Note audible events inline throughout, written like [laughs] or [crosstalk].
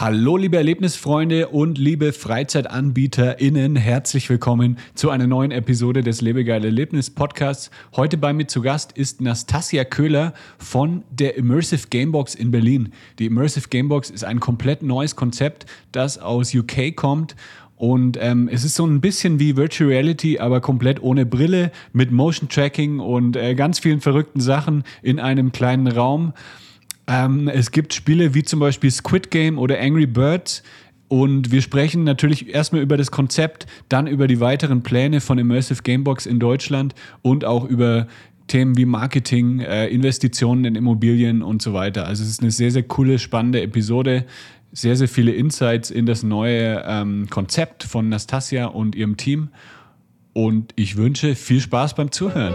Hallo liebe Erlebnisfreunde und liebe FreizeitanbieterInnen, herzlich willkommen zu einer neuen Episode des Lebegeil Erlebnis Podcasts. Heute bei mir zu Gast ist Nastasia Köhler von der Immersive Gamebox in Berlin. Die Immersive Gamebox ist ein komplett neues Konzept, das aus UK kommt und ähm, es ist so ein bisschen wie Virtual Reality, aber komplett ohne Brille, mit Motion Tracking und äh, ganz vielen verrückten Sachen in einem kleinen Raum. Ähm, es gibt Spiele wie zum Beispiel Squid Game oder Angry Birds. Und wir sprechen natürlich erstmal über das Konzept, dann über die weiteren Pläne von Immersive Gamebox in Deutschland und auch über Themen wie Marketing, äh, Investitionen in Immobilien und so weiter. Also es ist eine sehr, sehr coole, spannende Episode. Sehr, sehr viele Insights in das neue ähm, Konzept von Nastasia und ihrem Team. Und ich wünsche viel Spaß beim Zuhören.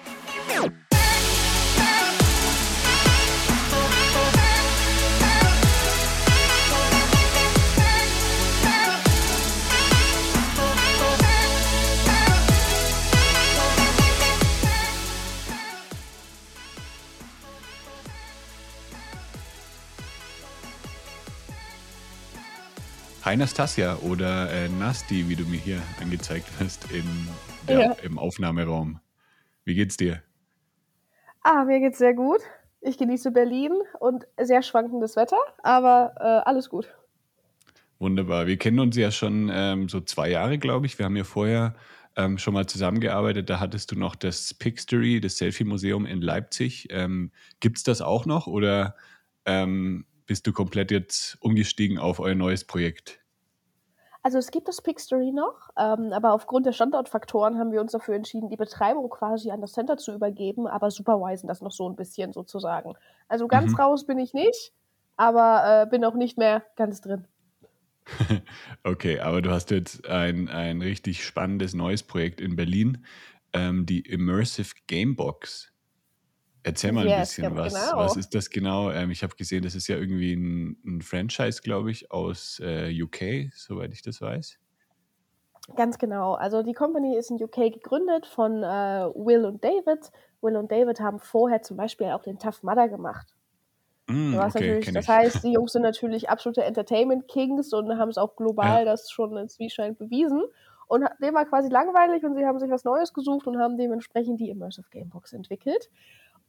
Hi Nastasia oder äh, Nasti, wie du mir hier angezeigt hast in, ja, ja. im Aufnahmeraum. Wie geht's dir? Ah, mir geht's sehr gut. Ich genieße Berlin und sehr schwankendes Wetter, aber äh, alles gut. Wunderbar. Wir kennen uns ja schon ähm, so zwei Jahre, glaube ich. Wir haben ja vorher ähm, schon mal zusammengearbeitet. Da hattest du noch das Pixtory, das Selfie-Museum in Leipzig. Ähm, Gibt es das auch noch oder ähm, bist du komplett jetzt umgestiegen auf euer neues Projekt? Also es gibt das Pixtory noch, ähm, aber aufgrund der Standortfaktoren haben wir uns dafür entschieden, die Betreibung quasi an das Center zu übergeben, aber supervisen das noch so ein bisschen sozusagen. Also ganz mhm. raus bin ich nicht, aber äh, bin auch nicht mehr ganz drin. [laughs] okay, aber du hast jetzt ein, ein richtig spannendes neues Projekt in Berlin, ähm, die Immersive Gamebox. Erzähl mal ein yes, bisschen, was, genau. was ist das genau? Ähm, ich habe gesehen, das ist ja irgendwie ein, ein Franchise, glaube ich, aus äh, UK, soweit ich das weiß. Ganz genau. Also die Company ist in UK gegründet von äh, Will und David. Will und David haben vorher zum Beispiel auch den Tough Mudder gemacht. Mm, okay, das heißt, die Jungs sind natürlich absolute Entertainment Kings und haben es auch global ja. das schon ins Zwieschein bewiesen. Und dem war quasi langweilig und sie haben sich was Neues gesucht und haben dementsprechend die Immersive Gamebox entwickelt.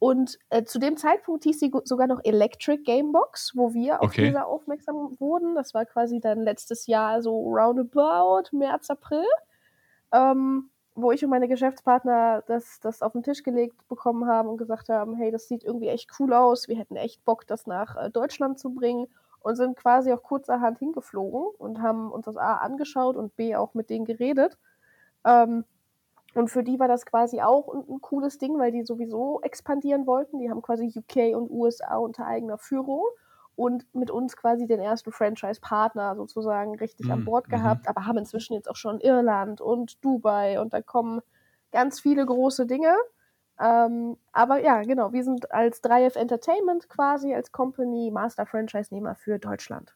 Und äh, zu dem Zeitpunkt hieß sie sogar noch Electric Gamebox, wo wir auf okay. dieser aufmerksam wurden. Das war quasi dann letztes Jahr so roundabout, März, April, ähm, wo ich und meine Geschäftspartner das, das auf den Tisch gelegt bekommen haben und gesagt haben, hey, das sieht irgendwie echt cool aus, wir hätten echt Bock, das nach äh, Deutschland zu bringen und sind quasi auch kurzerhand hingeflogen und haben uns das A angeschaut und B auch mit denen geredet. Ähm, und für die war das quasi auch ein, cooles Ding, weil die sowieso expandieren wollten. Die haben quasi UK und USA unter eigener Führung und mit uns quasi den ersten Franchise-Partner sozusagen richtig mhm. an Bord mhm. gehabt, aber haben inzwischen jetzt auch schon Irland und Dubai und da kommen ganz viele große Dinge. Ähm, aber ja, genau, wir sind als 3F Entertainment quasi als Company Master Franchise-Nehmer für Deutschland.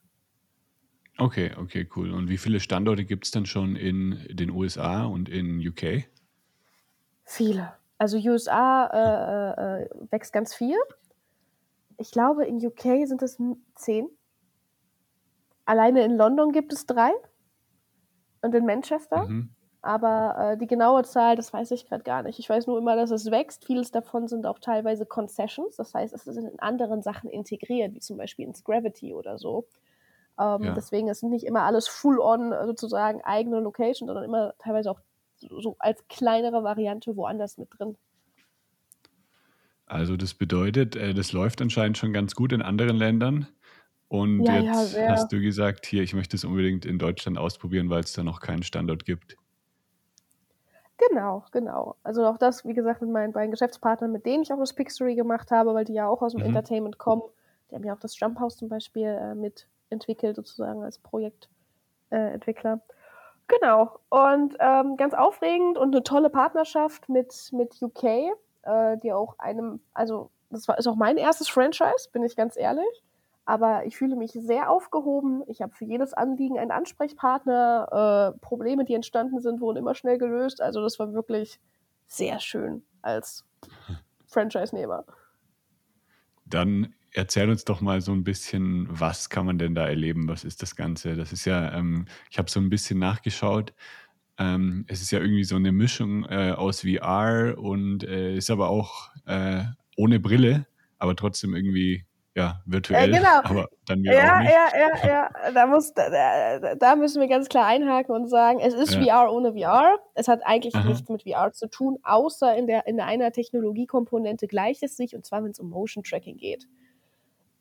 Okay, okay, cool. Und wie viele Standorte gibt es dann schon in den USA und in UK? Viele. Also USA äh, äh, wächst ganz viel. Ich glaube, in UK sind es zehn. Alleine in London gibt es drei. Und in Manchester. Mhm. Aber äh, die genaue Zahl, das weiß ich gerade gar nicht. Ich weiß nur immer, dass es wächst. Vieles davon sind auch teilweise Concessions. Das heißt, es ist in anderen Sachen integriert, wie zum Beispiel ins Gravity oder so. Ähm, ja. Deswegen ist nicht immer alles full-on sozusagen eigene Location, sondern immer teilweise auch so als kleinere Variante woanders mit drin. Also das bedeutet, äh, das läuft anscheinend schon ganz gut in anderen Ländern. Und ja, jetzt ja, hast du gesagt, hier, ich möchte es unbedingt in Deutschland ausprobieren, weil es da noch keinen Standort gibt. Genau, genau. Also auch das, wie gesagt, mit meinen beiden Geschäftspartnern, mit denen ich auch das Pixery gemacht habe, weil die ja auch aus dem mhm. Entertainment kommen. Die haben ja auch das Jump House zum Beispiel äh, mitentwickelt, sozusagen als Projektentwickler. Äh, Genau. Und ähm, ganz aufregend und eine tolle Partnerschaft mit, mit UK, äh, die auch einem, also das war, ist auch mein erstes Franchise, bin ich ganz ehrlich. Aber ich fühle mich sehr aufgehoben. Ich habe für jedes Anliegen einen Ansprechpartner. Äh, Probleme, die entstanden sind, wurden immer schnell gelöst. Also das war wirklich sehr schön als Franchise-Nehmer. Dann erzähl uns doch mal so ein bisschen, was kann man denn da erleben? Was ist das Ganze? Das ist ja, ähm, ich habe so ein bisschen nachgeschaut. Ähm, es ist ja irgendwie so eine Mischung äh, aus VR und äh, ist aber auch äh, ohne Brille, aber trotzdem irgendwie ja, virtuell, ja, genau. aber dann wieder ja, auch nicht. Ja, ja, [laughs] ja, da, muss, da, da, müssen wir ganz klar einhaken und sagen, es ist ja. VR ohne VR. Es hat eigentlich Aha. nichts mit VR zu tun, außer in, der, in einer Technologiekomponente gleicht es sich, und zwar, wenn es um Motion Tracking geht.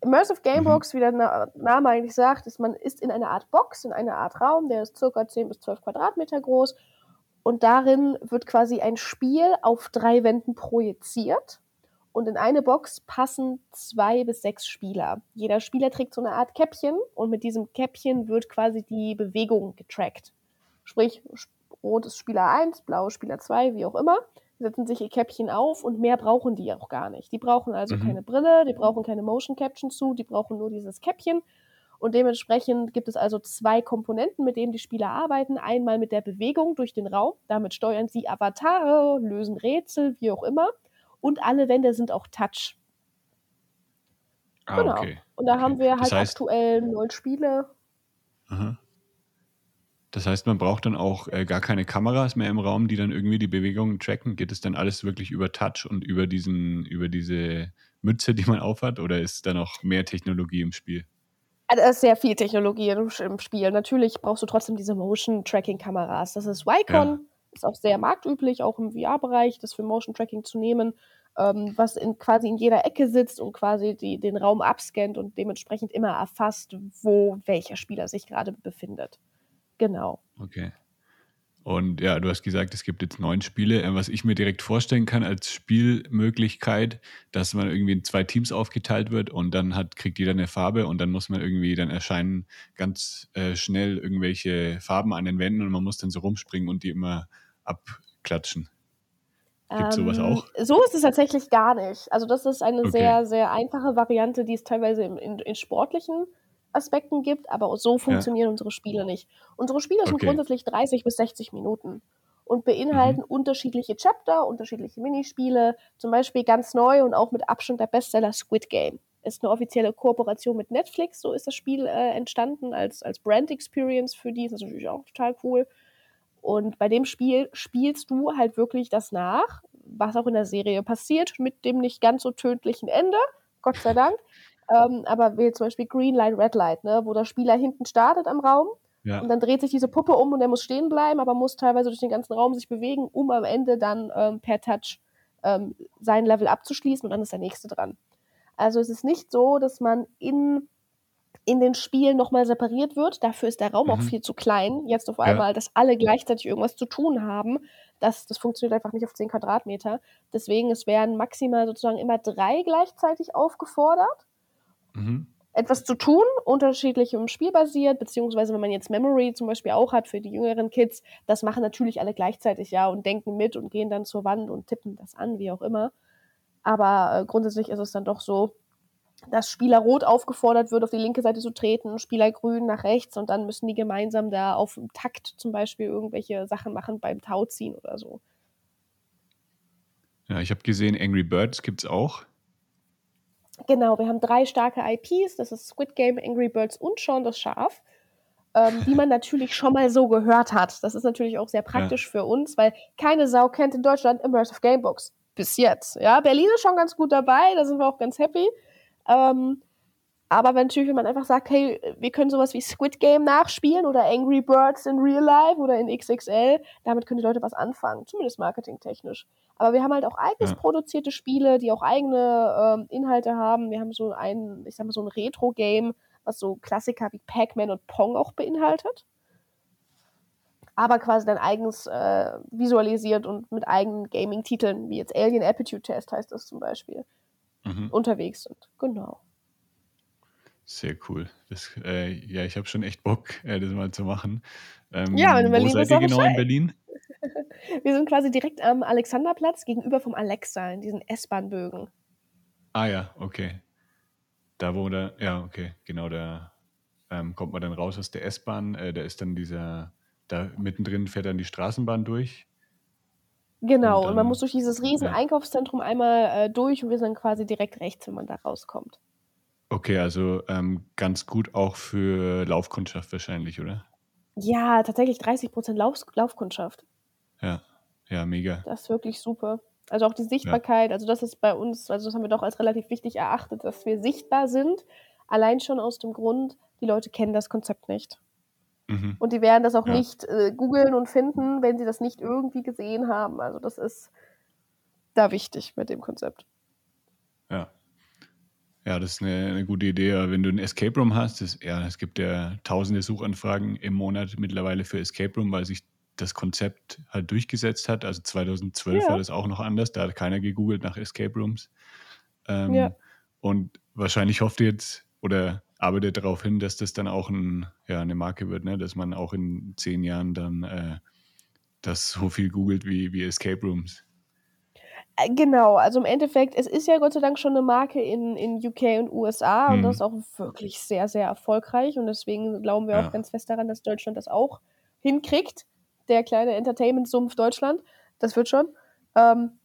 Immersive Gamebox, mhm. wie der Name eigentlich sagt, ist, man ist in einer Art Box, in einer Art Raum, der ist circa 10 bis 12 Quadratmeter groß. Und darin wird quasi ein Spiel auf drei Wänden projiziert. Und in eine Box passen zwei bis sechs Spieler. Jeder Spieler trägt so eine Art Käppchen und mit diesem Käppchen wird quasi die Bewegung getrackt. Sprich, rot ist Spieler 1, blau Spieler 2, wie auch immer setzen sich ihr Käppchen auf und mehr brauchen die auch gar nicht. Die brauchen also mhm. keine Brille, die brauchen keine Motion Caption zu, die brauchen nur dieses Käppchen. Und dementsprechend gibt es also zwei Komponenten, mit denen die Spieler arbeiten. Einmal mit der Bewegung durch den Raum, damit steuern sie Avatare, lösen Rätsel, wie auch immer. Und alle Wände sind auch Touch. Ah, genau. Okay. Und da okay. haben wir halt das heißt, aktuell neun Spiele. Aha. Das heißt, man braucht dann auch äh, gar keine Kameras mehr im Raum, die dann irgendwie die Bewegungen tracken. Geht es dann alles wirklich über Touch und über diesen, über diese Mütze, die man aufhat, oder ist da noch mehr Technologie im Spiel? Also, es ist sehr viel Technologie im, Spiel. Natürlich brauchst du trotzdem diese Motion-Tracking-Kameras. Das ist Wycon, ja. Ist auch sehr marktüblich, auch im VR-Bereich, das für Motion-Tracking zu nehmen, ähm, was in, quasi in jeder Ecke sitzt und quasi die, den Raum abscannt und dementsprechend immer erfasst, wo welcher Spieler sich gerade befindet. Genau. Okay. Und ja, du hast gesagt, es gibt jetzt neun Spiele. Äh, was ich mir direkt vorstellen kann als Spielmöglichkeit, dass man irgendwie in zwei Teams aufgeteilt wird und dann hat, kriegt jeder eine Farbe und dann muss man irgendwie, dann erscheinen ganz äh, schnell irgendwelche Farben an den Wänden und man muss dann so rumspringen und die immer abklatschen. Gibt es ähm, sowas auch? So ist es tatsächlich gar nicht. Also das ist eine okay. sehr, sehr einfache Variante, die es teilweise in, in, in sportlichen Aspekten gibt, aber so funktionieren ja. unsere Spiele nicht. Unsere Spiele okay. sind grundsätzlich 30 bis 60 Minuten und beinhalten mhm. unterschiedliche Chapter, unterschiedliche Minispiele, zum Beispiel ganz neu und auch mit Abstand der Bestseller Squid Game. Ist eine offizielle Kooperation mit Netflix, so ist das Spiel äh, entstanden als, als Brand Experience für die, das ist natürlich auch total cool. Und bei dem Spiel spielst du halt wirklich das nach, was auch in der Serie passiert, mit dem nicht ganz so tödlichen Ende, Gott sei Dank. Ähm, aber wie zum Beispiel Green Light, Red Light, ne, wo der Spieler hinten startet am Raum ja. und dann dreht sich diese Puppe um und er muss stehen bleiben, aber muss teilweise durch den ganzen Raum sich bewegen, um am Ende dann ähm, per Touch ähm, sein Level abzuschließen und dann ist der nächste dran. Also es ist nicht so, dass man in, in den Spielen nochmal separiert wird. Dafür ist der Raum mhm. auch viel zu klein. Jetzt auf einmal, ja. dass alle gleichzeitig irgendwas zu tun haben. Das, das funktioniert einfach nicht auf 10 Quadratmeter. Deswegen, es werden maximal sozusagen immer drei gleichzeitig aufgefordert. Mhm. etwas zu tun, unterschiedlich im Spiel basiert, beziehungsweise wenn man jetzt Memory zum Beispiel auch hat für die jüngeren Kids, das machen natürlich alle gleichzeitig, ja, und denken mit und gehen dann zur Wand und tippen das an, wie auch immer. Aber äh, grundsätzlich ist es dann doch so, dass Spieler Rot aufgefordert wird, auf die linke Seite zu treten, Spieler Grün nach rechts und dann müssen die gemeinsam da auf dem Takt zum Beispiel irgendwelche Sachen machen beim Tauziehen oder so. Ja, ich habe gesehen, Angry Birds gibt es auch. Genau, wir haben drei starke IPs, das ist Squid Game, Angry Birds und Shaun das Schaf, ähm, die man natürlich schon mal so gehört hat. Das ist natürlich auch sehr praktisch ja. für uns, weil keine Sau kennt in Deutschland Immersive Gamebooks. Bis jetzt. Ja, Berlin ist schon ganz gut dabei, da sind wir auch ganz happy. Ähm, aber wenn natürlich, wenn man einfach sagt, hey, wir können sowas wie Squid Game nachspielen oder Angry Birds in Real Life oder in XXL, damit können die Leute was anfangen, zumindest marketingtechnisch. Aber wir haben halt auch eigens ja. produzierte Spiele, die auch eigene ähm, Inhalte haben. Wir haben so ein, ich sag mal, so ein Retro-Game, was so Klassiker wie Pac-Man und Pong auch beinhaltet. Aber quasi dann eigens äh, visualisiert und mit eigenen Gaming-Titeln, wie jetzt Alien Aptitude Test heißt das zum Beispiel, mhm. unterwegs sind. Genau. Sehr cool. Das, äh, ja, ich habe schon echt Bock, äh, das mal zu machen. Ähm, ja, in Berlin wo seid ihr genau in Berlin? Wir sind quasi direkt am Alexanderplatz gegenüber vom Alexa in diesen S-Bahn-Bögen. Ah ja, okay. Da wo der, ja, okay, genau, da ähm, kommt man dann raus aus der S-Bahn. Äh, da ist dann dieser, da mittendrin fährt dann die Straßenbahn durch. Genau, und, dann, und man muss durch dieses riesen ja. Einkaufszentrum einmal äh, durch und wir sind quasi direkt rechts, wenn man da rauskommt. Okay, also ähm, ganz gut auch für Laufkundschaft wahrscheinlich, oder? Ja, tatsächlich 30 Prozent Lauf Laufkundschaft. Ja, ja, mega. Das ist wirklich super. Also auch die Sichtbarkeit, ja. also das ist bei uns, also das haben wir doch als relativ wichtig erachtet, dass wir sichtbar sind. Allein schon aus dem Grund, die Leute kennen das Konzept nicht. Mhm. Und die werden das auch ja. nicht äh, googeln und finden, wenn sie das nicht irgendwie gesehen haben. Also das ist da wichtig mit dem Konzept. Ja. Ja, das ist eine, eine gute Idee. Wenn du ein Escape Room hast, das, ja, es gibt ja tausende Suchanfragen im Monat mittlerweile für Escape Room, weil sich das Konzept halt durchgesetzt hat. Also 2012 ja. war das auch noch anders, da hat keiner gegoogelt nach Escape Rooms. Ähm, ja. Und wahrscheinlich hofft ihr jetzt oder arbeitet darauf hin, dass das dann auch ein, ja, eine Marke wird, ne? dass man auch in zehn Jahren dann äh, das so viel googelt wie, wie Escape Rooms. Äh, genau, also im Endeffekt, es ist ja Gott sei Dank schon eine Marke in, in UK und USA hm. und das ist auch wirklich sehr, sehr erfolgreich und deswegen glauben wir ja. auch ganz fest daran, dass Deutschland das auch hinkriegt der kleine Entertainment-Sumpf Deutschland. Das wird schon. Ähm,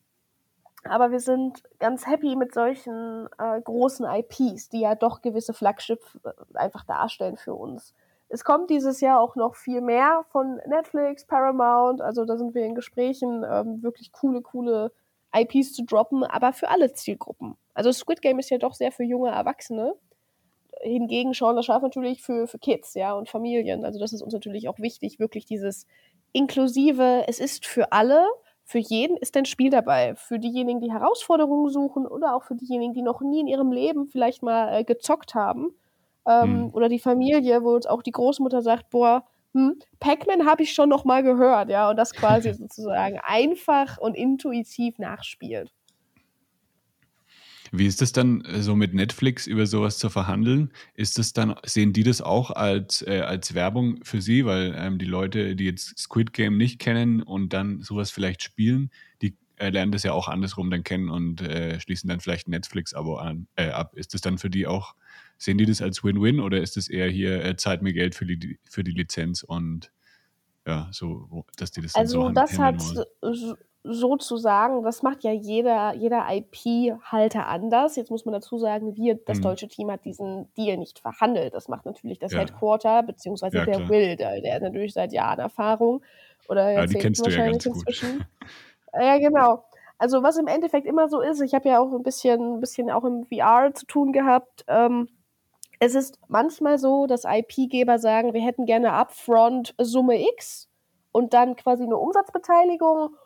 aber wir sind ganz happy mit solchen äh, großen IPs, die ja doch gewisse Flagship äh, einfach darstellen für uns. Es kommt dieses Jahr auch noch viel mehr von Netflix, Paramount, also da sind wir in Gesprächen, ähm, wirklich coole, coole IPs zu droppen, aber für alle Zielgruppen. Also Squid Game ist ja doch sehr für junge Erwachsene. Hingegen Sean das Schaf natürlich für, für Kids, ja, und Familien. Also das ist uns natürlich auch wichtig, wirklich dieses inklusive, es ist für alle, für jeden ist ein Spiel dabei. Für diejenigen, die Herausforderungen suchen oder auch für diejenigen, die noch nie in ihrem Leben vielleicht mal äh, gezockt haben. Ähm, mhm. Oder die Familie, wo jetzt auch die Großmutter sagt, boah, hm, Pac-Man habe ich schon noch mal gehört, ja, und das quasi [laughs] sozusagen einfach und intuitiv nachspielt. Wie ist das dann äh, so mit Netflix über sowas zu verhandeln? Ist das dann, sehen die das auch als, äh, als Werbung für sie? Weil ähm, die Leute, die jetzt Squid Game nicht kennen und dann sowas vielleicht spielen, die äh, lernen das ja auch andersrum dann kennen und äh, schließen dann vielleicht ein Netflix-Abo äh, ab. Ist das dann für die auch, sehen die das als Win-Win oder ist das eher hier, äh, zahlt mir Geld für die, für die Lizenz und ja, so, dass die das Also so das hat sozusagen, das macht ja jeder, jeder IP-Halter anders. Jetzt muss man dazu sagen, wir, das mhm. deutsche Team hat diesen Deal nicht verhandelt. Das macht natürlich das ja. Headquarter, beziehungsweise ja, der klar. Will, der, der hat natürlich seit Jahren Erfahrung. Oder ja, die kennst du ja ganz inzwischen. gut. [laughs] Ja, genau. Also was im Endeffekt immer so ist, ich habe ja auch ein bisschen, ein bisschen auch im VR zu tun gehabt. Ähm, es ist manchmal so, dass IP-Geber sagen, wir hätten gerne Upfront Summe X und dann quasi eine Umsatzbeteiligung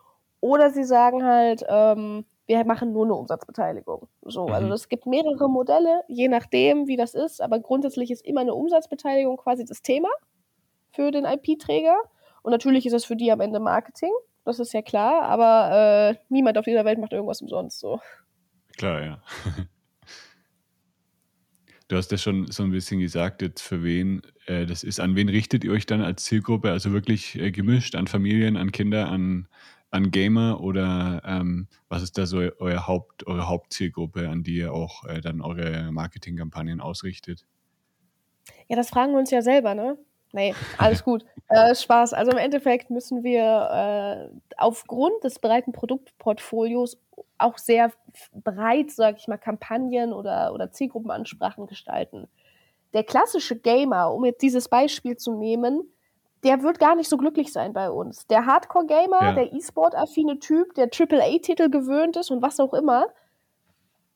oder sie sagen halt, ähm, wir machen nur eine Umsatzbeteiligung. So, also mhm. es gibt mehrere Modelle, je nachdem, wie das ist, aber grundsätzlich ist immer eine Umsatzbeteiligung quasi das Thema für den IP-Träger. Und natürlich ist es für die am Ende Marketing, das ist ja klar, aber äh, niemand auf dieser Welt macht irgendwas umsonst so. Klar, ja. Du hast ja schon so ein bisschen gesagt, jetzt für wen äh, das ist. An wen richtet ihr euch dann als Zielgruppe? Also wirklich äh, gemischt an Familien, an Kinder, an an Gamer oder ähm, was ist da so euer Haupt, eure Hauptzielgruppe, an die ihr auch äh, dann eure Marketingkampagnen ausrichtet? Ja, das fragen wir uns ja selber, ne? Nee, alles gut. [laughs] äh, Spaß. Also im Endeffekt müssen wir äh, aufgrund des breiten Produktportfolios auch sehr breit, sag ich mal, Kampagnen oder, oder Zielgruppenansprachen gestalten. Der klassische Gamer, um jetzt dieses Beispiel zu nehmen, der wird gar nicht so glücklich sein bei uns. Der Hardcore-Gamer, ja. der E-Sport-affine Typ, der AAA-Titel gewöhnt ist und was auch immer,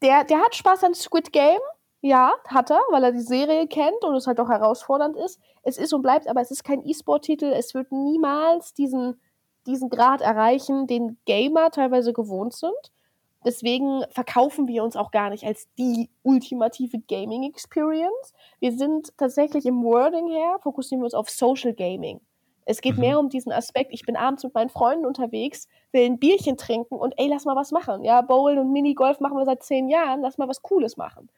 der, der hat Spaß an Squid Game. Ja, hat er, weil er die Serie kennt und es halt auch herausfordernd ist. Es ist und bleibt, aber es ist kein E-Sport-Titel. Es wird niemals diesen, diesen Grad erreichen, den Gamer teilweise gewohnt sind. Deswegen verkaufen wir uns auch gar nicht als die ultimative Gaming Experience. Wir sind tatsächlich im Wording her, fokussieren wir uns auf Social Gaming. Es geht mhm. mehr um diesen Aspekt, ich bin abends mit meinen Freunden unterwegs, will ein Bierchen trinken und ey, lass mal was machen. Ja, Bowlen und Minigolf machen wir seit zehn Jahren, lass mal was Cooles machen.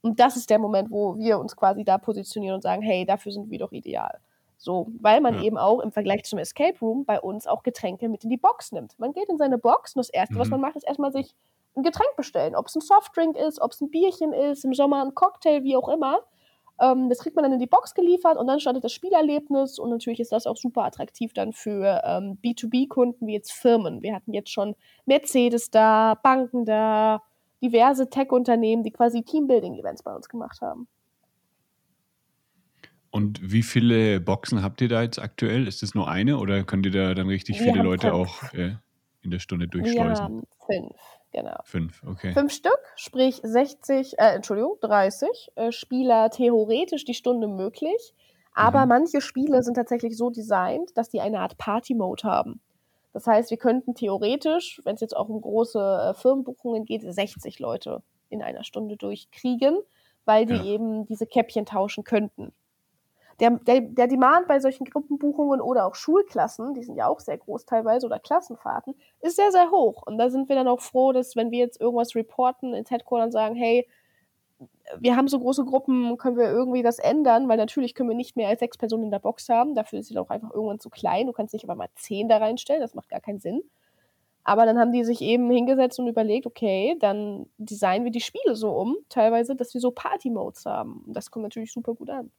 Und das ist der Moment, wo wir uns quasi da positionieren und sagen, hey, dafür sind wir doch ideal. So, weil man ja. eben auch im Vergleich zum Escape Room bei uns auch Getränke mit in die Box nimmt. Man geht in seine Box und das Erste, mhm. was man macht, ist erstmal sich ein Getränk bestellen. Ob es ein Softdrink ist, ob es ein Bierchen ist, im Sommer ein Cocktail, wie auch immer. Ähm, das kriegt man dann in die Box geliefert und dann startet das Spielerlebnis und natürlich ist das auch super attraktiv dann für ähm, B2B-Kunden wie jetzt Firmen. Wir hatten jetzt schon Mercedes da, Banken da, diverse Tech-Unternehmen, die quasi Teambuilding-Events bei uns gemacht haben. Und wie viele Boxen habt ihr da jetzt aktuell? Ist das nur eine oder könnt ihr da dann richtig Wir viele Leute fünf. auch äh, in der Stunde durchschleusen? Wir haben fünf. Genau. Fünf, okay. Fünf Stück, sprich 60, äh, Entschuldigung, 30 äh, Spieler theoretisch die Stunde möglich. Aber mhm. manche Spiele sind tatsächlich so designt, dass die eine Art Party-Mode haben. Das heißt, wir könnten theoretisch, wenn es jetzt auch um große äh, Firmenbuchungen geht, 60 Leute in einer Stunde durchkriegen, weil die ja. eben diese Käppchen tauschen könnten der, der, der Demand bei solchen Gruppenbuchungen oder auch Schulklassen, die sind ja auch sehr groß teilweise, oder Klassenfahrten, ist sehr, sehr hoch. Und da sind wir dann auch froh, dass wenn wir jetzt irgendwas reporten ins Headquarter und sagen, hey, wir haben so große Gruppen, können wir irgendwie das ändern, weil natürlich können wir nicht mehr als sechs Personen in der Box haben. Dafür ist sie auch einfach irgendwann zu klein. Du kannst nicht aber mal zehn da reinstellen, das macht gar keinen Sinn. Aber dann haben die sich eben hingesetzt und überlegt, okay, dann designen wir die Spiele so um, teilweise, dass wir so Party-Modes haben. Und das kommt natürlich super gut an.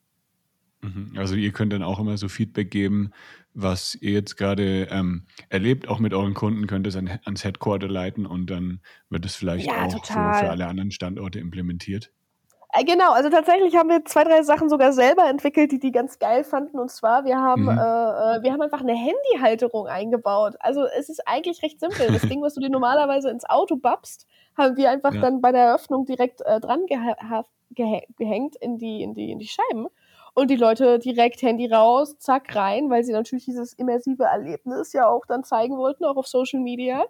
Mhm. Also ihr könnt dann auch immer so Feedback geben, was ihr jetzt gerade ähm, erlebt, auch mit euren Kunden, könnt ihr es an, ans Headquarter leiten und dann wird es vielleicht ja, auch für, für, alle anderen Standorte implementiert. Äh, genau, also tatsächlich haben wir zwei, drei Sachen sogar selber entwickelt, die die ganz geil fanden. Und zwar, wir haben, mhm. äh, äh wir haben einfach eine Handyhalterung eingebaut. Also es ist eigentlich recht simpel. Das [laughs] Ding, was du dir normalerweise ins Auto babst, haben wir einfach ja. dann bei der Eröffnung direkt äh, dran gehängt in die, in, die, in die Scheiben und die Leute direkt Handy raus, zack, rein, weil sie natürlich dieses immersive Erlebnis ja auch dann zeigen wollten, auch auf Social Media.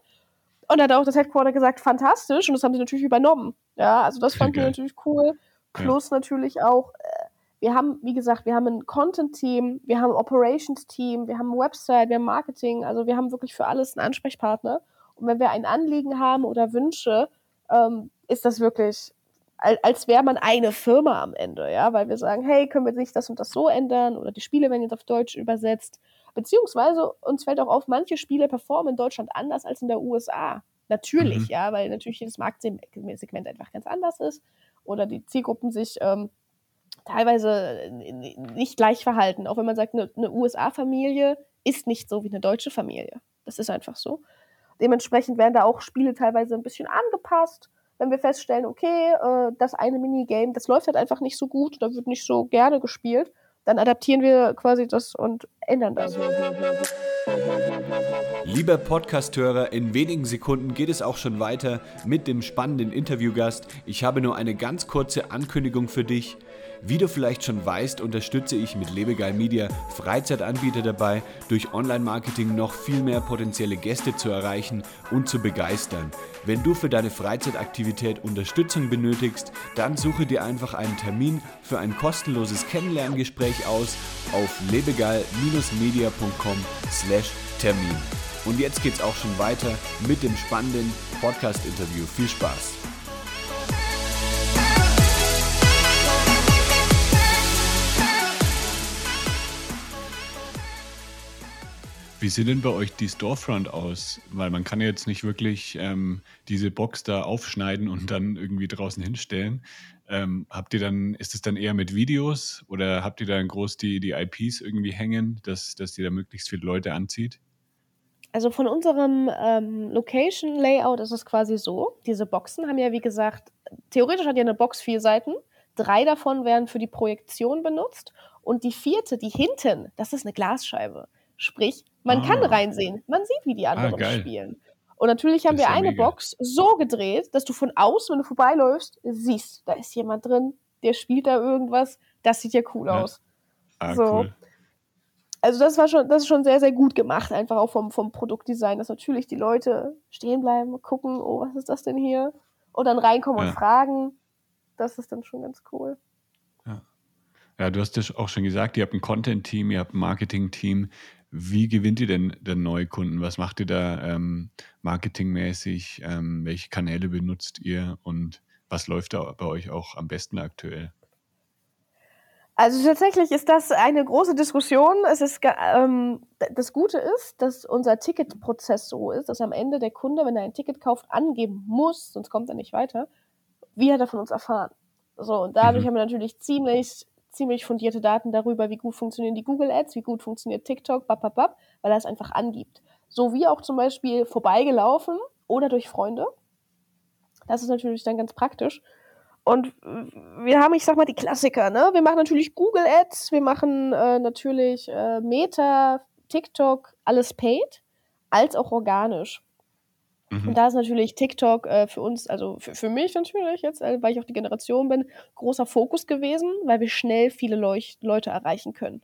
Und da hat auch das Headquarter gesagt, fantastisch. Und das haben sie natürlich übernommen. Ja, also das fanden wir natürlich cool. Plus ja. natürlich auch, äh, wir haben, wie gesagt, wir haben ein Content-Team, wir haben ein Operations-Team, wir haben eine Website, wir haben Marketing. Also wir haben wirklich für alles einen Ansprechpartner. Und wenn wir ein Anliegen haben oder Wünsche, ähm, ist das wirklich als wäre man eine Firma am Ende, ja, weil wir sagen, hey, können wir nicht das und das so ändern oder die Spiele werden jetzt auf Deutsch übersetzt, beziehungsweise uns fällt auch auf, manche Spiele performen in Deutschland anders als in der USA. Natürlich, mhm. ja, weil natürlich jedes Marktsegment einfach ganz anders ist oder die Zielgruppen sich ähm, teilweise nicht gleich verhalten. Auch wenn man sagt, eine, eine USA-Familie ist nicht so wie eine deutsche Familie. Das ist einfach so. Dementsprechend werden da auch Spiele teilweise ein bisschen angepasst wenn wir feststellen, okay, äh, das eine Minigame, das läuft halt einfach nicht so gut oder wird nicht so gerne gespielt, dann adaptieren wir quasi das und ändern das. Lieber Podcasthörer, in wenigen Sekunden geht es auch schon weiter mit dem spannenden Interviewgast. Ich habe nur eine ganz kurze Ankündigung für dich. Wie du vielleicht schon weißt, unterstütze ich mit Lebegeil Media Freizeitanbieter dabei, durch Online-Marketing noch viel mehr potenzielle Gäste zu erreichen und zu begeistern. Wenn du für deine Freizeitaktivität Unterstützung benötigst, dann suche dir einfach einen Termin für ein kostenloses Kennenlerngespräch aus auf lebegeil-media.com/termin. Und jetzt geht's auch schon weiter mit dem spannenden Podcast-Interview. Viel Spaß! Wie sieht denn bei euch die Storefront aus? Weil man kann ja jetzt nicht wirklich ähm, diese Box da aufschneiden und dann irgendwie draußen hinstellen. Ähm, habt ihr dann, ist es dann eher mit Videos oder habt ihr dann groß die, die IPs irgendwie hängen, dass, dass die da möglichst viele Leute anzieht? Also von unserem ähm, Location-Layout ist es quasi so, diese Boxen haben ja wie gesagt, theoretisch hat ja eine Box vier Seiten, drei davon werden für die Projektion benutzt und die vierte, die hinten, das ist eine Glasscheibe. Sprich, man ah. kann reinsehen. Man sieht, wie die ah, anderen ah, spielen. Und natürlich haben wir ja eine mega. Box so gedreht, dass du von außen, wenn du vorbeiläufst, siehst, da ist jemand drin, der spielt da irgendwas. Das sieht ja cool ja. aus. Ah, so. Cool. Also das war schon, das ist schon sehr, sehr gut gemacht, einfach auch vom, vom Produktdesign, dass natürlich die Leute stehen bleiben, gucken, oh, was ist das denn hier? Und dann reinkommen ja. und fragen. Das ist dann schon ganz cool. Ja. Ja, du hast ja auch schon gesagt, ihr habt ein Content-Team, ihr habt ein Marketing-Team. Wie gewinnt ihr denn, denn neue Kunden? Was macht ihr da ähm, marketingmäßig? Ähm, welche Kanäle benutzt ihr und was läuft da bei euch auch am besten aktuell? Also tatsächlich ist das eine große Diskussion. Es ist ähm, das Gute ist, dass unser Ticketprozess so ist, dass am Ende der Kunde, wenn er ein Ticket kauft, angeben muss, sonst kommt er nicht weiter, wie hat er von uns erfahren. So und dadurch mhm. haben wir natürlich ziemlich ziemlich fundierte Daten darüber, wie gut funktionieren die Google Ads, wie gut funktioniert TikTok, bababab, weil er es einfach angibt. So wie auch zum Beispiel vorbeigelaufen oder durch Freunde. Das ist natürlich dann ganz praktisch. Und wir haben, ich sag mal, die Klassiker, ne? Wir machen natürlich Google Ads, wir machen äh, natürlich äh, Meta, TikTok, alles paid, als auch organisch. Mhm. Und da ist natürlich TikTok äh, für uns, also für, für mich natürlich jetzt, äh, weil ich auch die Generation bin, großer Fokus gewesen, weil wir schnell viele Leuch Leute erreichen können.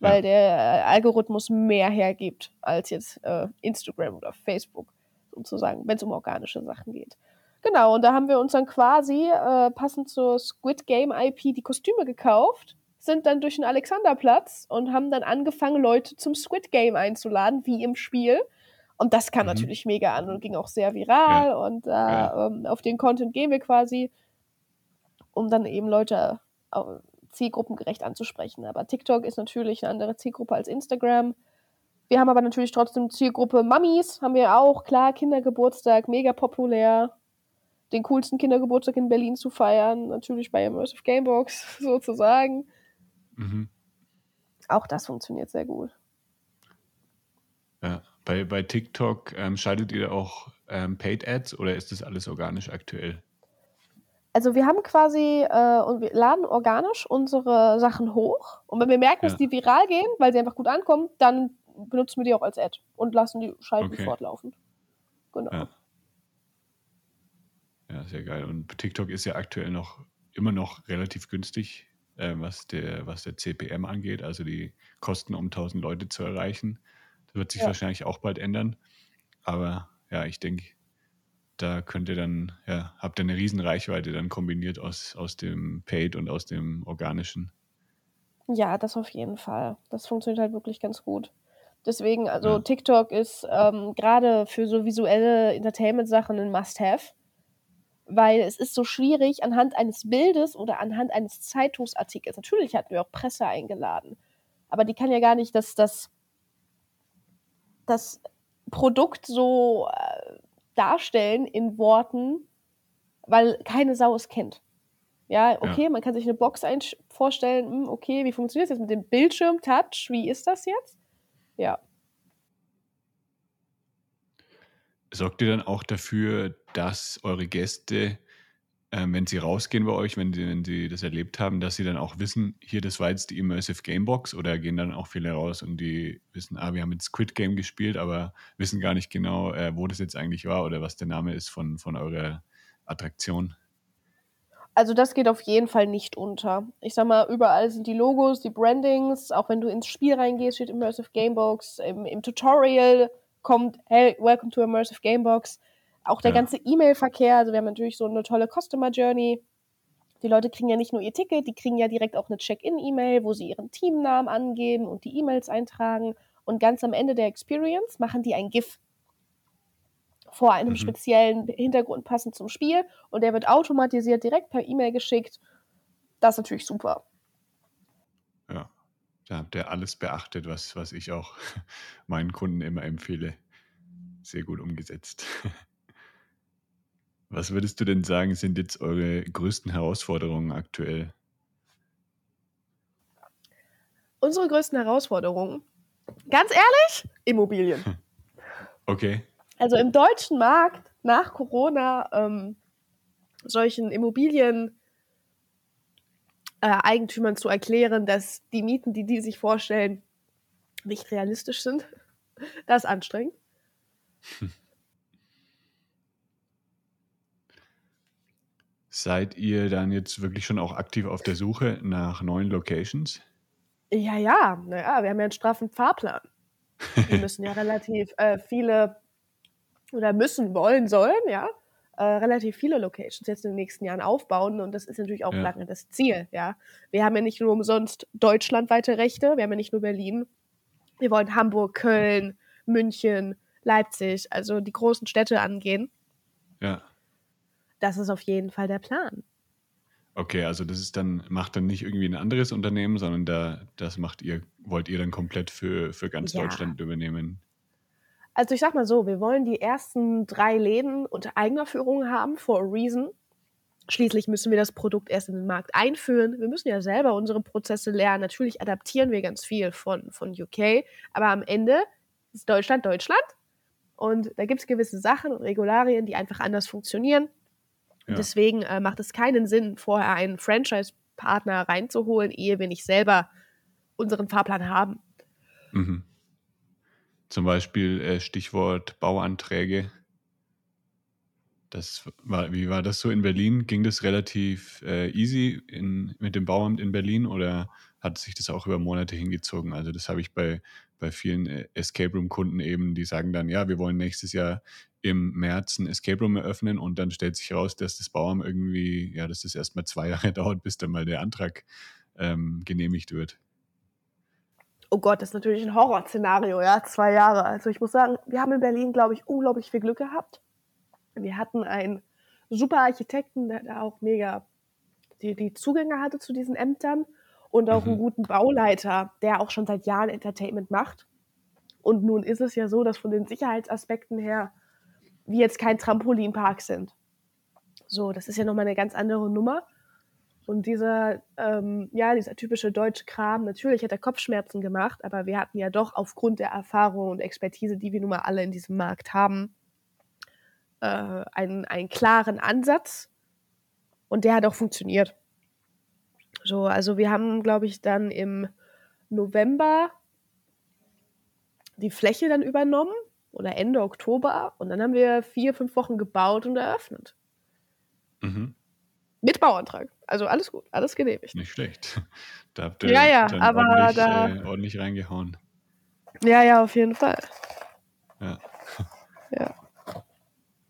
Weil ja. der äh, Algorithmus mehr hergibt als jetzt äh, Instagram oder Facebook, sozusagen, wenn es um organische Sachen geht. Genau, und da haben wir uns dann quasi äh, passend zur Squid Game IP die Kostüme gekauft, sind dann durch den Alexanderplatz und haben dann angefangen, Leute zum Squid Game einzuladen, wie im Spiel. Und das kam mhm. natürlich mega an und ging auch sehr viral. Ja. Und äh, ja. ähm, auf den Content gehen wir quasi, um dann eben Leute äh, zielgruppengerecht anzusprechen. Aber TikTok ist natürlich eine andere Zielgruppe als Instagram. Wir haben aber natürlich trotzdem Zielgruppe Mummies, haben wir auch. Klar, Kindergeburtstag, mega populär den coolsten Kindergeburtstag in Berlin zu feiern, natürlich bei Immersive Gamebox [laughs] sozusagen. Mhm. Auch das funktioniert sehr gut. Ja, bei, bei TikTok ähm, schaltet ihr auch ähm, Paid Ads oder ist das alles organisch aktuell? Also wir haben quasi äh, und wir laden organisch unsere Sachen hoch und wenn wir merken, ja. dass die viral gehen, weil sie einfach gut ankommen, dann benutzen wir die auch als Ad und lassen die Schalten okay. fortlaufend. Genau. Ja. Ja, sehr geil. Und TikTok ist ja aktuell noch immer noch relativ günstig, äh, was, der, was der CPM angeht, also die Kosten, um 1000 Leute zu erreichen. Das wird sich ja. wahrscheinlich auch bald ändern. Aber ja, ich denke, da könnt ihr dann, ja, habt ihr eine riesen Reichweite dann kombiniert aus, aus dem Paid und aus dem Organischen. Ja, das auf jeden Fall. Das funktioniert halt wirklich ganz gut. Deswegen, also ja. TikTok ist ähm, gerade für so visuelle Entertainment-Sachen ein Must-Have weil es ist so schwierig anhand eines Bildes oder anhand eines Zeitungsartikels. Natürlich hatten wir auch Presse eingeladen, aber die kann ja gar nicht das, das, das Produkt so äh, darstellen in Worten, weil keine Sau es kennt. Ja, okay, ja. man kann sich eine Box vorstellen, hm, okay, wie funktioniert das jetzt mit dem Bildschirm, Touch, wie ist das jetzt? Ja. Sorgt ihr dann auch dafür, dass eure Gäste, ähm, wenn sie rausgehen bei euch, wenn sie, wenn das erlebt haben, dass sie dann auch wissen, hier, das war jetzt die Immersive Gamebox oder gehen dann auch viele raus und die wissen, ah, wir haben jetzt Squid Game gespielt, aber wissen gar nicht genau, äh, wo das jetzt eigentlich war oder was der Name ist von, von eurer Attraktion? Also das geht auf jeden Fall nicht unter. Ich sag mal, überall sind die Logos, die Brandings, auch wenn du ins Spiel reingehst, steht Immersive Gamebox, im, im Tutorial kommt, hey, welcome to Immersive Gamebox. Auch der ja. ganze E-Mail-Verkehr, also wir haben natürlich so eine tolle Customer Journey. Die Leute kriegen ja nicht nur ihr Ticket, die kriegen ja direkt auch eine Check-in-E-Mail, wo sie ihren Teamnamen angeben und die E-Mails eintragen. Und ganz am Ende der Experience machen die ein GIF vor einem mhm. speziellen Hintergrund passend zum Spiel und der wird automatisiert direkt per E-Mail geschickt. Das ist natürlich super. Ja, da habt ihr alles beachtet, was, was ich auch [laughs] meinen Kunden immer empfehle. Sehr gut umgesetzt. [laughs] Was würdest du denn sagen, sind jetzt eure größten Herausforderungen aktuell? Unsere größten Herausforderungen, ganz ehrlich, Immobilien. Okay. Also im deutschen Markt nach Corona ähm, solchen Immobilien äh, Eigentümern zu erklären, dass die Mieten, die die sich vorstellen, nicht realistisch sind. [laughs] Das ist anstrengend. Seid ihr dann jetzt wirklich schon auch aktiv auf der Suche nach neuen Locations? Ja, ja, naja, wir haben ja einen straffen Fahrplan. Wir [laughs] müssen ja relativ äh, viele oder müssen, wollen, sollen, ja, äh, relativ viele Locations jetzt in den nächsten Jahren aufbauen und das ist natürlich auch ja. lange das Ziel, ja. Wir haben ja nicht nur umsonst deutschlandweite Rechte, wir haben ja nicht nur Berlin, wir wollen Hamburg, Köln, München, Leipzig, also die großen Städte angehen. Ja. Das ist auf jeden Fall der Plan. Okay, also das ist dann, macht dann nicht irgendwie ein anderes Unternehmen, sondern da, das macht ihr, wollt ihr dann komplett für, für ganz ja. Deutschland übernehmen. Also ich sag mal so, wir wollen die ersten drei Läden unter eigener Führung haben, for a reason. Schließlich müssen wir das Produkt erst in den Markt einführen. Wir müssen ja selber unsere Prozesse lernen. Natürlich adaptieren wir ganz viel von, von UK, aber am Ende ist Deutschland Deutschland. Und da gibt es gewisse Sachen und Regularien, die einfach anders funktionieren. Ja. deswegen äh, macht es keinen Sinn, vorher einen Franchise-Partner reinzuholen, ehe wir nicht selber unseren Fahrplan haben. Mhm. Zum Beispiel äh, Stichwort Bauanträge. Das war, wie war das so in Berlin? Ging das relativ äh, easy in, mit dem Bauamt in Berlin oder hat sich das auch über Monate hingezogen? Also das habe ich bei, bei vielen äh, Escape Room-Kunden eben, die sagen dann, ja, wir wollen nächstes Jahr im März ein Escape Room eröffnen und dann stellt sich heraus, dass das Bauamt irgendwie, ja, dass das erstmal zwei [laughs] Jahre dauert, bis dann mal der Antrag ähm, genehmigt wird. Oh Gott, das ist natürlich ein Horrorszenario, ja, zwei Jahre. Also ich muss sagen, wir haben in Berlin, glaube ich, unglaublich viel Glück gehabt. Wir hatten einen super Architekten, der da auch mega die, die Zugänge hatte zu diesen Ämtern und auch mhm. einen guten Bauleiter, der auch schon seit Jahren Entertainment macht. Und nun ist es ja so, dass von den Sicherheitsaspekten her wir jetzt kein Trampolinpark sind. So, das ist ja nochmal eine ganz andere Nummer. Und dieser, ähm, ja, dieser typische deutsche Kram, natürlich hat er Kopfschmerzen gemacht, aber wir hatten ja doch aufgrund der Erfahrung und Expertise, die wir nun mal alle in diesem Markt haben, äh, einen, einen klaren Ansatz. Und der hat auch funktioniert. So, also wir haben, glaube ich, dann im November die Fläche dann übernommen oder Ende Oktober und dann haben wir vier, fünf Wochen gebaut und eröffnet. Mhm. Mit Bauantrag. Also alles gut, alles genehmigt. Nicht schlecht. [laughs] Da habt ihr ja, ja, aber ordentlich, da, äh, ordentlich reingehauen. Ja, ja, auf jeden Fall. Ja. [laughs] ja.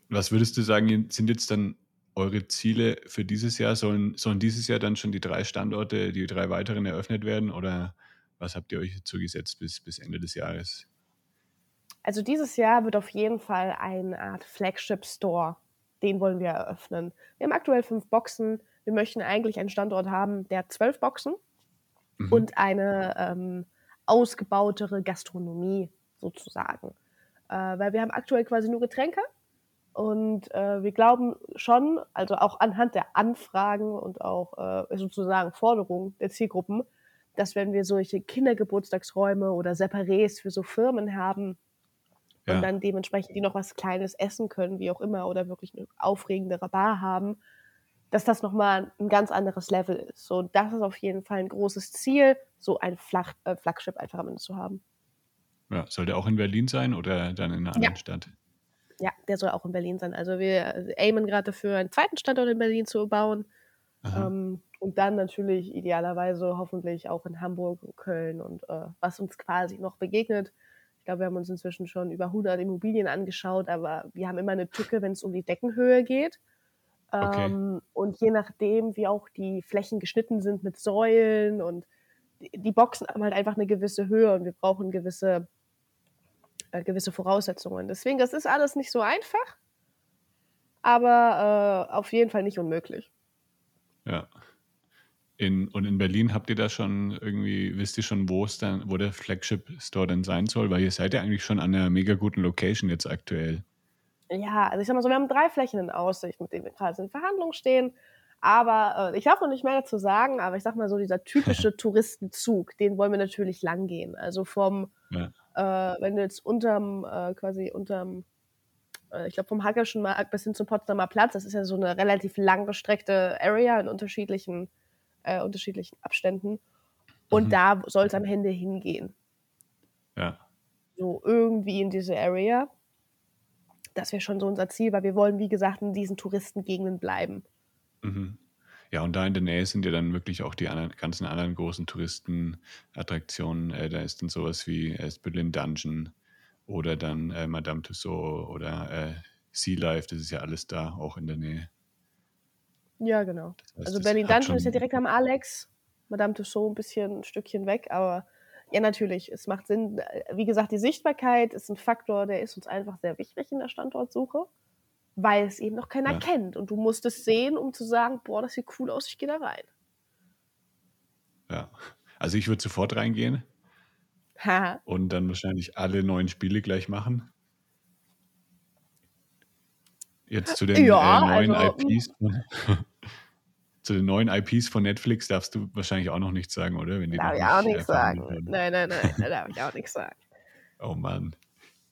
Was würdest du sagen, sind jetzt dann eure Ziele für dieses Jahr? Sollen, sollen dieses Jahr dann schon die drei Standorte, die drei weiteren eröffnet werden oder was habt ihr euch zugesetzt bis, bis Ende des Jahres? Also dieses Jahr wird auf jeden Fall eine Art Flagship Store. Den wollen wir eröffnen. Wir haben aktuell fünf Boxen. Wir möchten eigentlich einen Standort haben, der hat zwölf Boxen mhm. und eine ähm, ausgebautere Gastronomie sozusagen. Äh, weil wir haben aktuell quasi nur Getränke und äh, wir glauben schon, also auch anhand der Anfragen und auch äh, sozusagen Forderungen der Zielgruppen, dass wenn wir solche Kindergeburtstagsräume oder Separés für so Firmen haben ja. und dann dementsprechend die noch was Kleines essen können, wie auch immer, oder wirklich eine aufregendere Bar haben, dass das nochmal ein ganz anderes Level ist. So, das ist auf jeden Fall ein großes Ziel, so ein Flach, äh, Flagship einfach am Ende zu haben. Ja, soll der auch in Berlin sein oder dann in einer anderen ja. Stadt? Ja, der soll auch in Berlin sein. Also wir aimen gerade dafür, einen zweiten Standort in Berlin zu bauen. Ähm, und dann natürlich idealerweise hoffentlich auch in Hamburg Köln und äh, was uns quasi noch begegnet. Glaube, wir haben uns inzwischen schon über 100 Immobilien angeschaut, aber wir haben immer eine Tücke, wenn es um die Deckenhöhe geht. Okay. Ähm, und je nachdem, wie auch die Flächen geschnitten sind mit Säulen und die, die Boxen haben halt einfach eine gewisse Höhe und wir brauchen gewisse äh, gewisse Voraussetzungen. Deswegen, das ist alles nicht so einfach, aber äh, auf jeden Fall nicht unmöglich. Ja. In, und in Berlin habt ihr da schon irgendwie, wisst ihr schon, wo es dann, wo der Flagship Store denn sein soll? Weil ihr seid ja eigentlich schon an einer mega guten Location jetzt aktuell. Ja, also ich sag mal so, wir haben drei Flächen in Aussicht, mit denen wir gerade in Verhandlungen stehen. Aber äh, ich darf noch nicht mehr dazu sagen, aber ich sag mal so, dieser typische [laughs] Touristenzug, den wollen wir natürlich lang gehen. Also vom ja äh, wenn du jetzt unterm, äh, quasi unterm, äh, ich glaube vom Hackerschen Markt bis hin zum Potsdamer Platz, das ist ja so eine relativ langgestreckte Area in unterschiedlichen, äh, unterschiedlichen Abständen. Und mhm. da soll es am Ende hingehen. Ja. So irgendwie in diese Area. Das wäre schon so unser Ziel, weil wir wollen, wie gesagt, in diesen Touristengegenden bleiben. Mhm. Ja, und da in der Nähe sind ja dann wirklich auch die anderen, ganzen anderen großen Touristenattraktionen. Äh, da ist dann sowas wie äh, Dungeon oder dann äh, Madame Tussauds oder äh, Sea Life, das ist ja alles da, auch in der Nähe. Ja, genau. Das heißt, also Berlin Dungeon ist ja direkt am Alex, Madame Tussauds ein bisschen ein Stückchen weg, aber ja, natürlich, es macht Sinn. Wie gesagt, die Sichtbarkeit ist ein Faktor, der ist uns einfach sehr wichtig in der Standortsuche weil es eben noch keiner ja. kennt. Und du musst es sehen, um zu sagen, boah, das sieht cool aus, ich gehe da rein. Ja, also ich würde sofort reingehen und dann wahrscheinlich alle neuen Spiele gleich machen. Jetzt zu den ja, äh, neuen also, IPs. [laughs] zu den neuen IPs von Netflix darfst du wahrscheinlich auch noch nichts sagen, oder? Wenn die darf ich auch nichts sagen. Nein, nein, nein, da darf [laughs] ich auch nichts sagen. Oh Mann,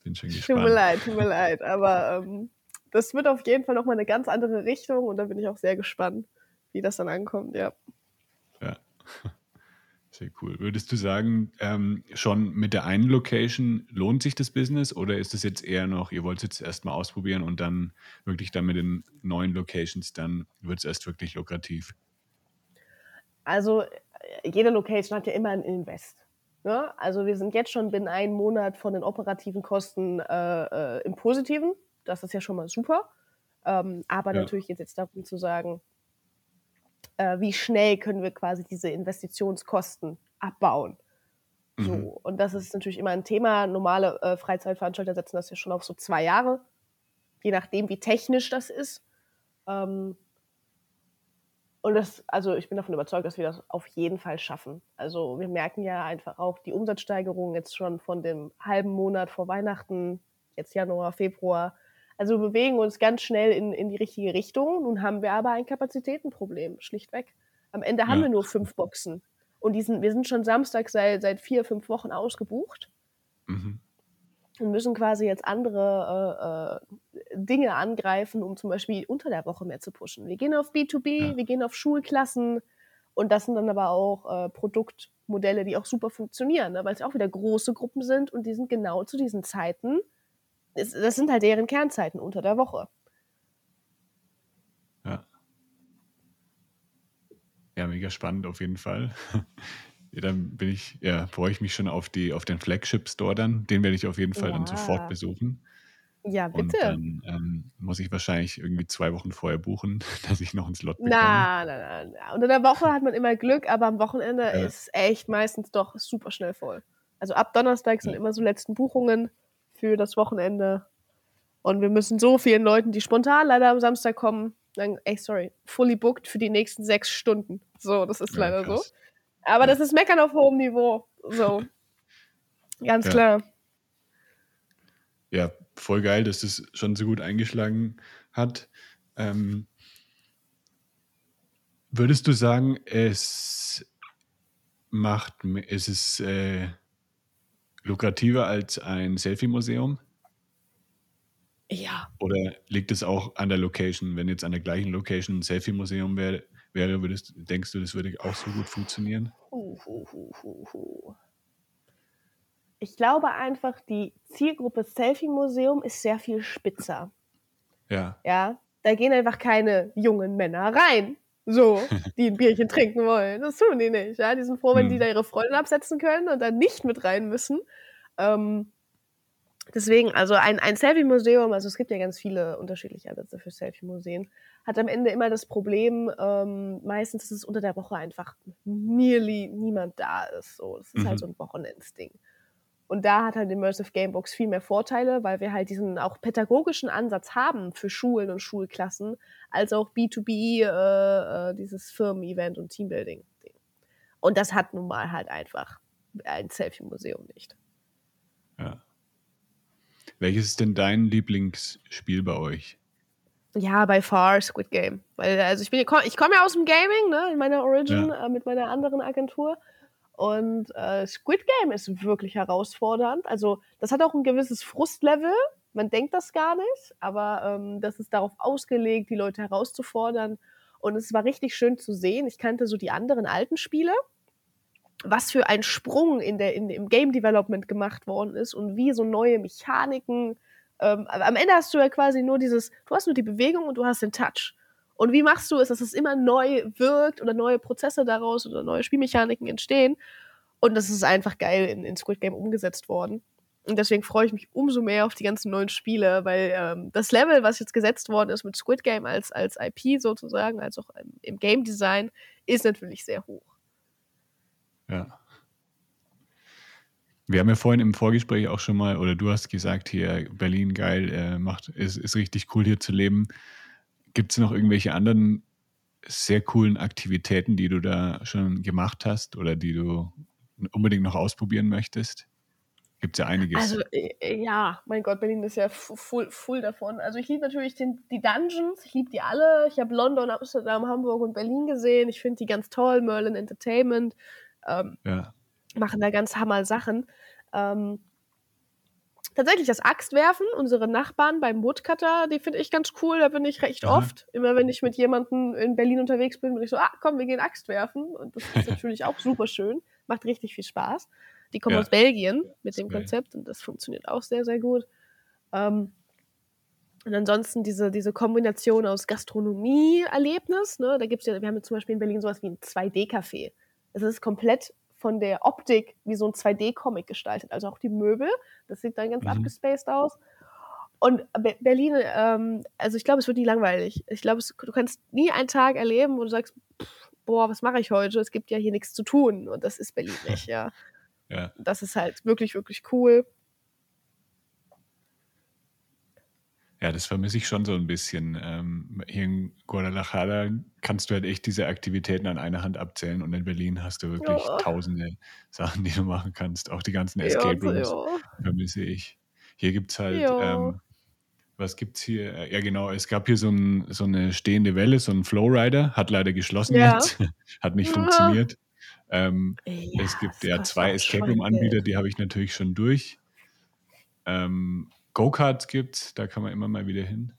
bin schon gespannt. Tut mir leid, tut mir [laughs] leid, aber ähm, das wird auf jeden Fall nochmal eine ganz andere Richtung und da bin ich auch sehr gespannt, wie das dann ankommt, ja. Ja. Sehr cool. Würdest du sagen, ähm, schon mit der einen Location lohnt sich das Business oder ist es jetzt eher noch, ihr wollt es jetzt erstmal ausprobieren und dann wirklich dann mit den neuen Locations, dann wird es erst wirklich lukrativ? Also äh, jede Location hat ja immer ein Invest. Ne? Also wir sind jetzt schon binnen einem Monat von den operativen Kosten äh, äh, im Positiven. Das ist ja schon mal super. Ähm, aber ja. natürlich geht es jetzt darum zu sagen, äh, wie schnell können wir quasi diese Investitionskosten abbauen. So, mhm. und das ist natürlich immer ein Thema. Normale äh, Freizeitveranstalter setzen das ja schon auf so zwei Jahre, je nachdem, wie technisch das ist. Ähm, und das, also ich bin davon überzeugt, dass wir das auf jeden Fall schaffen. Also wir merken ja einfach auch die Umsatzsteigerung jetzt schon von dem halben Monat vor Weihnachten, jetzt Januar, Februar, also wir bewegen uns ganz schnell in, in die richtige Richtung. Nun haben wir aber ein Kapazitätenproblem, schlichtweg. Am Ende haben ja. wir nur fünf Boxen. Und die sind, wir sind schon Samstag seit, seit vier, fünf Wochen ausgebucht. Mhm. Und müssen quasi jetzt andere äh, äh, Dinge angreifen, um zum Beispiel unter der Woche mehr zu pushen. Wir gehen auf B2B, ja. wir gehen auf Schulklassen. Und das sind dann aber auch äh, Produktmodelle, die auch super funktionieren, ne? weil es auch wieder große Gruppen sind und die sind genau zu diesen Zeiten das sind halt deren Kernzeiten unter der Woche. Ja. Ja, mega spannend auf jeden Fall. [laughs] Ja, dann bin ich, ja, freue ich mich schon auf die, auf den Flagship Store dann. Den werde ich auf jeden Fall ja. dann sofort besuchen. Ja, bitte. Und dann ähm, muss ich wahrscheinlich irgendwie zwei Wochen vorher buchen, [laughs] dass ich noch einen Slot bekomme. Na, na, na, Unter der Woche hat man immer Glück, aber am Wochenende ja. ist echt meistens doch super schnell voll. Also ab Donnerstag sind immer so letzten Buchungen für das Wochenende. Und wir müssen so vielen Leuten, die spontan leider am Samstag kommen, sagen, ey, sorry, fully booked für die nächsten sechs Stunden. So, das ist ja, leider krass. so. Aber ja. das ist Meckern auf hohem Niveau. So. Ganz ja. klar. Ja, voll geil, dass das schon so gut eingeschlagen hat. Ähm, würdest du sagen, es macht, es ist äh, lukrativer als ein Selfie-Museum? Ja. Oder liegt es auch an der Location? Wenn jetzt an der gleichen Location ein Selfie-Museum wär, wäre, würdest, denkst du, das würde auch so gut funktionieren? Uh, uh, uh, ich glaube einfach, die Zielgruppe Selfie-Museum ist sehr viel spitzer. Ja. Ja. Da gehen einfach keine jungen Männer rein, so, die ein Bierchen trinken wollen. Das tun die nicht. Ja? Die sind froh, wenn hm. die da ihre Freundin absetzen können und dann nicht mit rein müssen. Ähm, deswegen, also ein, ein Selfie-Museum, also es gibt ja ganz viele unterschiedliche Ansätze für Selfie-Museen, hat am Ende immer das Problem, ähm, meistens ist es unter der Woche einfach nearly niemand da ist. So, das ist halt mhm. halt so ein Wochenendsding. Und da hat halt Immersive Gamebox viel mehr Vorteile, weil wir halt diesen auch pädagogischen Ansatz haben für Schulen und Schulklassen, als auch B2B, äh, äh, dieses Firmen-Event und Teambuilding. -Ding. Und das hat nun mal halt einfach ein Selfie-Museum nicht. Ja. Welches ist denn dein Lieblingsspiel bei euch? Ja, by far Squid Game. Weil, also ich bin, ich komme ja aus dem Gaming, ne, in meiner Origin, ja. äh, mit meiner anderen Agentur. Und äh, Squid Game ist wirklich herausfordernd. Also, das hat auch ein gewisses Frustlevel. Man denkt das gar nicht, aber ähm, das ist darauf ausgelegt, die Leute herauszufordern. Und es war richtig schön zu sehen. Ich kannte so die anderen alten Spiele was für ein Sprung in der, in, im Game Development gemacht worden ist und wie so neue Mechaniken. Ähm, am Ende hast du ja quasi nur dieses, du hast nur die Bewegung und du hast den Touch. Und wie machst du es, dass es immer neu wirkt oder neue Prozesse daraus oder neue Spielmechaniken entstehen? Und das ist einfach geil in, in Squid Game umgesetzt worden. Und deswegen freue ich mich umso mehr auf die ganzen neuen Spiele, weil ähm, das Level, was jetzt gesetzt worden ist mit Squid Game als, als IP sozusagen, als auch im, im Game Design, ist natürlich sehr hoch. Ja. Wir haben ja vorhin im Vorgespräch auch schon mal, oder du hast gesagt, hier Berlin geil, äh, macht, ist, ist richtig cool hier zu leben. Gibt es noch irgendwelche anderen sehr coolen Aktivitäten, die du da schon gemacht hast oder die du unbedingt noch ausprobieren möchtest? Gibt es ja einiges. Also äh, ja, mein Gott, Berlin ist ja full, full davon. Also ich liebe natürlich den, die Dungeons, ich liebe die alle. Ich habe London, Amsterdam, Hamburg und Berlin gesehen. Ich finde die ganz toll. Merlin Entertainment ähm, ja. machen da ganz hammer Sachen. Ähm, tatsächlich das Axtwerfen, unsere Nachbarn beim Woodcutter, die finde ich ganz cool. Da bin ich recht Aha. oft. Immer wenn ich mit jemandem in Berlin unterwegs bin, bin ich so, ah, komm, wir gehen Axt werfen. Und das ist [laughs] natürlich auch super schön. Macht richtig viel Spaß. Die kommen ja. aus Belgien mit dem Konzept und das funktioniert auch sehr, sehr gut. Ähm, und ansonsten diese, diese Kombination aus Gastronomie-Erlebnis, ne, da gibt es ja, wir haben ja zum Beispiel in Berlin sowas wie ein 2D-Café. Es ist komplett von der Optik wie so ein 2D-Comic gestaltet. Also auch die Möbel, das sieht dann ganz mhm. abgespaced aus. Und Berlin, ähm, also ich glaube, es wird nie langweilig. Ich glaube, du kannst nie einen Tag erleben, wo du sagst, pff, boah, was mache ich heute? Es gibt ja hier nichts zu tun. Und das ist Berlin nicht, ja. [laughs] Ja. Das ist halt wirklich, wirklich cool. Ja, das vermisse ich schon so ein bisschen. Ähm, hier in Guadalajara kannst du halt echt diese Aktivitäten an einer Hand abzählen und in Berlin hast du wirklich ja. tausende Sachen, die du machen kannst. Auch die ganzen Escape Rooms ja. vermisse ich. Hier gibt es halt, ähm, was gibt es hier? Ja, genau, es gab hier so, ein, so, eine stehende Welle, so ein Flowrider, hat leider geschlossen jetzt, [laughs] hat nicht funktioniert. Ähm, ja, es gibt ja zwei Escape Room-Anbieter, die habe ich natürlich schon durch. Ähm, Go-Karts gibt da kann man immer mal wieder hin.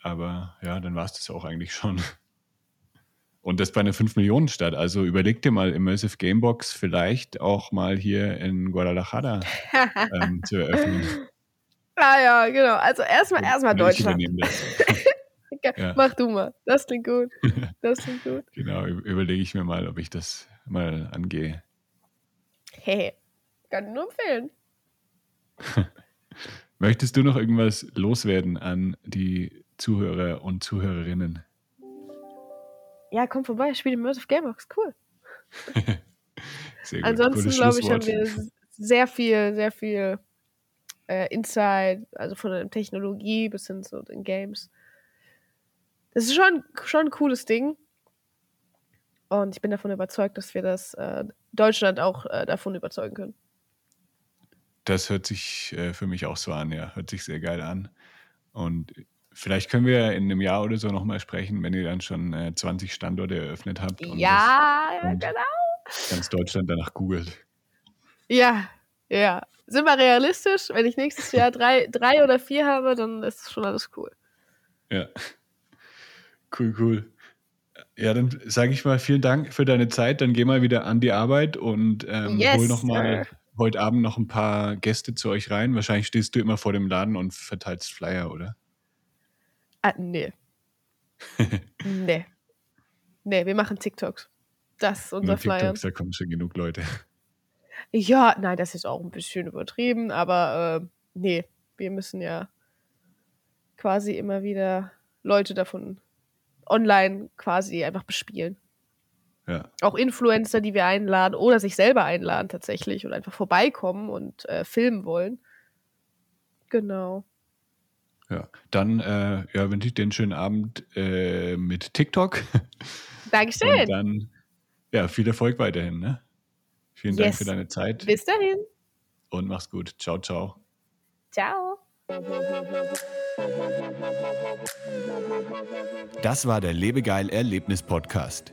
Aber ja, dann war es das auch eigentlich schon. [laughs] Und das bei einer 5-Millionen-Stadt. Also überleg dir mal Immersive Gamebox vielleicht auch mal hier in Guadalajara [laughs] ähm, zu eröffnen. Ah ja, genau. Also erstmal erstmal Deutschland. [laughs] ja. Mach du mal. Das klingt gut. Das klingt gut. genau, überlege ich mir mal, ob ich das mal angehe. Hey, kann nur empfehlen. Möchtest du noch irgendwas loswerden an die Zuhörer und Zuhörerinnen? Ja, komm vorbei, ich spiele Immersive Gamebox, cool. [laughs] Ansonsten, glaube ich, haben wir sehr viel, sehr viel äh, Insight, also von der Technologie bis hin zu den Games. Das ist schon, schon ein cooles Ding. Und ich bin davon überzeugt, dass wir das äh, Deutschland auch äh, davon überzeugen können. Das hört sich äh, für mich auch so an, ja. Hört sich sehr geil an. Und vielleicht können wir in einem Jahr oder so nochmal sprechen, wenn ihr dann schon 20 äh, Standorte eröffnet habt. ja, das, genau. Ganz Deutschland danach googelt. Ja, ja. Sind wir realistisch? Wenn ich nächstes Jahr drei, drei oder vier habe, dann ist schon alles cool. Ja. Cool, cool. Ja, dann sage ich mal vielen Dank für deine Zeit. Dann geh mal wieder an die Arbeit und ähm, yes, hol nochmal [laughs] heute Abend noch ein paar Gäste zu euch rein. Wahrscheinlich stehst du immer vor dem Laden und verteilst Flyer, oder? Ah, nee. [laughs] nee. Nee, wir machen TikToks. Das ist unser Flyer. TikToks, da kommen schon genug Leute. Ja, nein, das ist auch ein bisschen übertrieben, aber äh, nee, wir müssen ja quasi immer wieder Leute davon online quasi einfach bespielen. Ja. Auch Influencer, die wir einladen oder sich selber einladen tatsächlich und einfach vorbeikommen und äh, filmen wollen. Genau. Ja, dann äh, ja, wünsche ich dir einen schönen Abend äh, mit TikTok. [laughs] Dankeschön. Und dann ja, viel Erfolg weiterhin. Ne? Vielen yes. Dank für deine Zeit. Bis dahin. Und mach's gut. Ciao, ciao. Ciao. Das war der Lebegeil Erlebnis Podcast.